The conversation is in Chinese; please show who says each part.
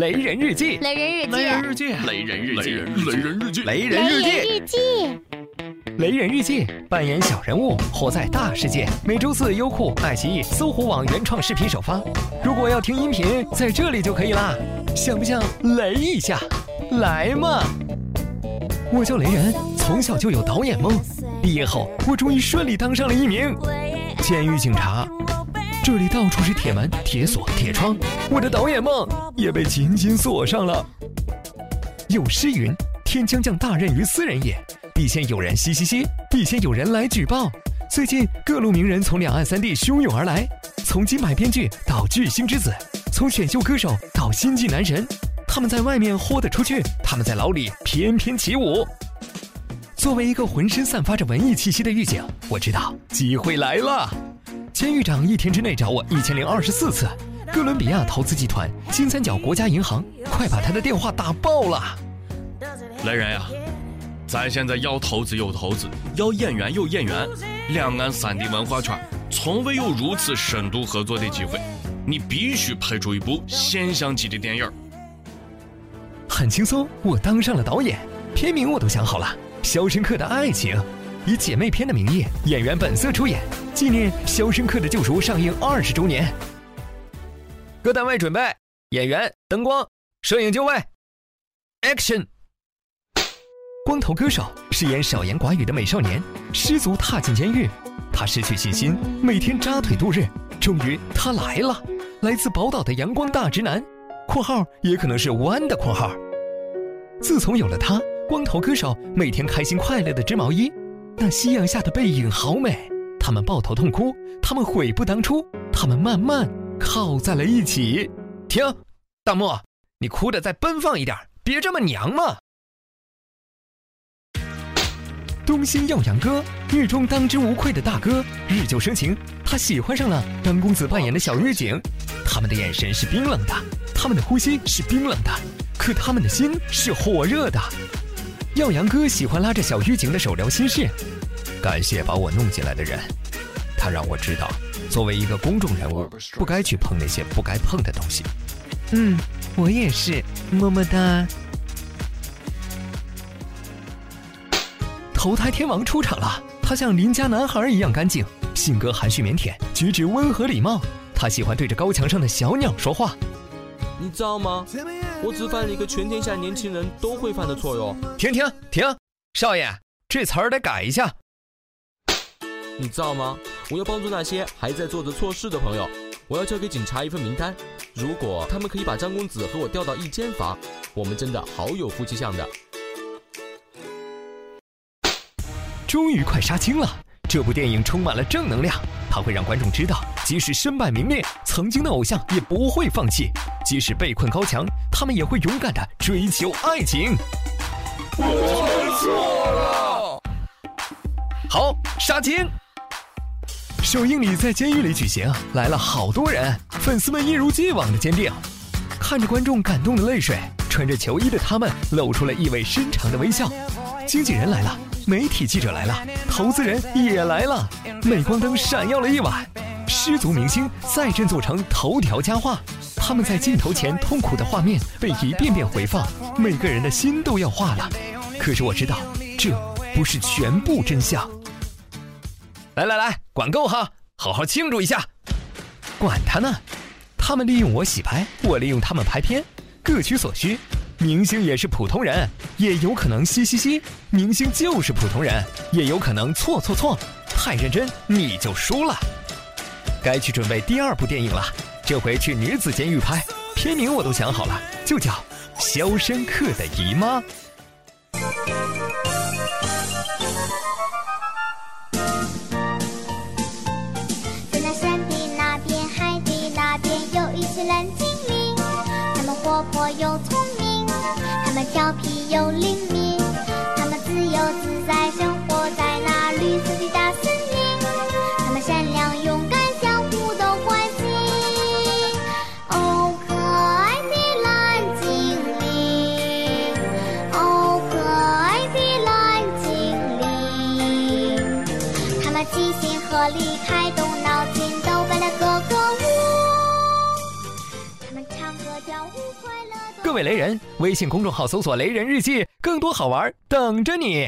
Speaker 1: 雷人日记，
Speaker 2: 雷人日记，
Speaker 3: 雷人日记，
Speaker 4: 雷人日记，
Speaker 3: 雷人日记，
Speaker 1: 雷人日记，
Speaker 2: 日记，
Speaker 1: 雷人日记，扮演小人物，活在大世界。每周四优酷、爱奇艺、搜狐网原创视频首发。如果要听音频，在这里就可以啦。想不想雷一下？来嘛！我叫雷人，从小就有导演梦。毕业后，我终于顺利当上了一名监狱警察。这里到处是铁门、铁锁、铁窗，我的导演梦也被紧紧锁上了。有诗云：“天将降大任于斯人也，必先有人嘻嘻嘻，必先有人来举报。”最近各路名人从两岸三地汹涌而来，从金牌编剧到巨星之子，从选秀歌手到新晋男神，他们在外面豁得出去，他们在牢里翩翩起舞。作为一个浑身散发着文艺气息的狱警，我知道机会来了。监狱长一天之内找我一千零二十四次，哥伦比亚投资集团、金三角国家银行，快把他的电话打爆了！
Speaker 4: 来人呀，咱现在要投资有投资，要演员有演员，两岸三地文化圈从未有如此深度合作的机会，你必须拍出一部现象级的电影。
Speaker 1: 很轻松，我当上了导演，片名我都想好了，《肖申克的爱情》。以姐妹篇的名义，演员本色出演，纪念《肖申克的救赎》上映二十周年。各单位准备，演员、灯光、摄影就位，Action！光头歌手饰演少言寡语的美少年，失足踏进监狱，他失去信心，每天扎腿度日。终于，他来了，来自宝岛的阳光大直男（括号也可能是弯的括号）。自从有了他，光头歌手每天开心快乐的织毛衣。那夕阳下的背影好美，他们抱头痛哭，他们悔不当初，他们慢慢靠在了一起。停，大漠，你哭的再奔放一点，别这么娘嘛。东兴耀阳哥，狱中当之无愧的大哥，日久生情，他喜欢上了张公子扮演的小狱警。他们的眼神是冰冷的，他们的呼吸是冰冷的，可他们的心是火热的。耀阳哥喜欢拉着小狱警的手聊心事，感谢把我弄进来的人，他让我知道，作为一个公众人物，不该去碰那些不该碰的东西。嗯，我也是，么么哒。投胎天王出场了，他像邻家男孩一样干净，性格含蓄腼腆，举止温和礼貌。他喜欢对着高墙上的小鸟说话。
Speaker 5: 你知道吗？我只犯了一个全天下年轻人都会犯的错哟！
Speaker 1: 停停停，少爷，这词儿得改一下。
Speaker 5: 你知道吗？我要帮助那些还在做着错事的朋友。我要交给警察一份名单，如果他们可以把张公子和我调到一间房，我们真的好有夫妻相的。
Speaker 1: 终于快杀青了，这部电影充满了正能量。它会让观众知道，即使身败名裂，曾经的偶像也不会放弃；即使被困高墙，他们也会勇敢的追求爱情。
Speaker 3: 我错了。
Speaker 1: 好，杀青。首映礼在监狱里举行，来了好多人，粉丝们一如既往的坚定。看着观众感动的泪水，穿着球衣的他们露出了意味深长的微笑。经纪人来了。媒体记者来了，投资人也来了，镁光灯闪耀了一晚，失足明星再振作成头条佳话。他们在镜头前痛苦的画面被一遍遍回放，每个人的心都要化了。可是我知道，这不是全部真相。来来来，管够哈，好好庆祝一下。管他呢，他们利用我洗牌，我利用他们拍片，各取所需。明星也是普通人，也有可能嘻嘻嘻。明星就是普通人，也有可能错错错。太认真你就输了。该去准备第二部电影了，这回去女子监狱拍，片名我都想好了，就叫《肖申克的姨妈》。
Speaker 2: 蓝精灵，他们活泼又聪明。他们调皮又灵敏，他们自由自在生活在那绿色的大森林。他们善良勇敢，相互都关心。哦，可爱的蓝精灵，哦，可爱的蓝精灵。他们齐心合力，开动脑筋，都扮了个个
Speaker 1: 为。雷人，微信公众号搜索“雷人日记”，更多好玩等着你。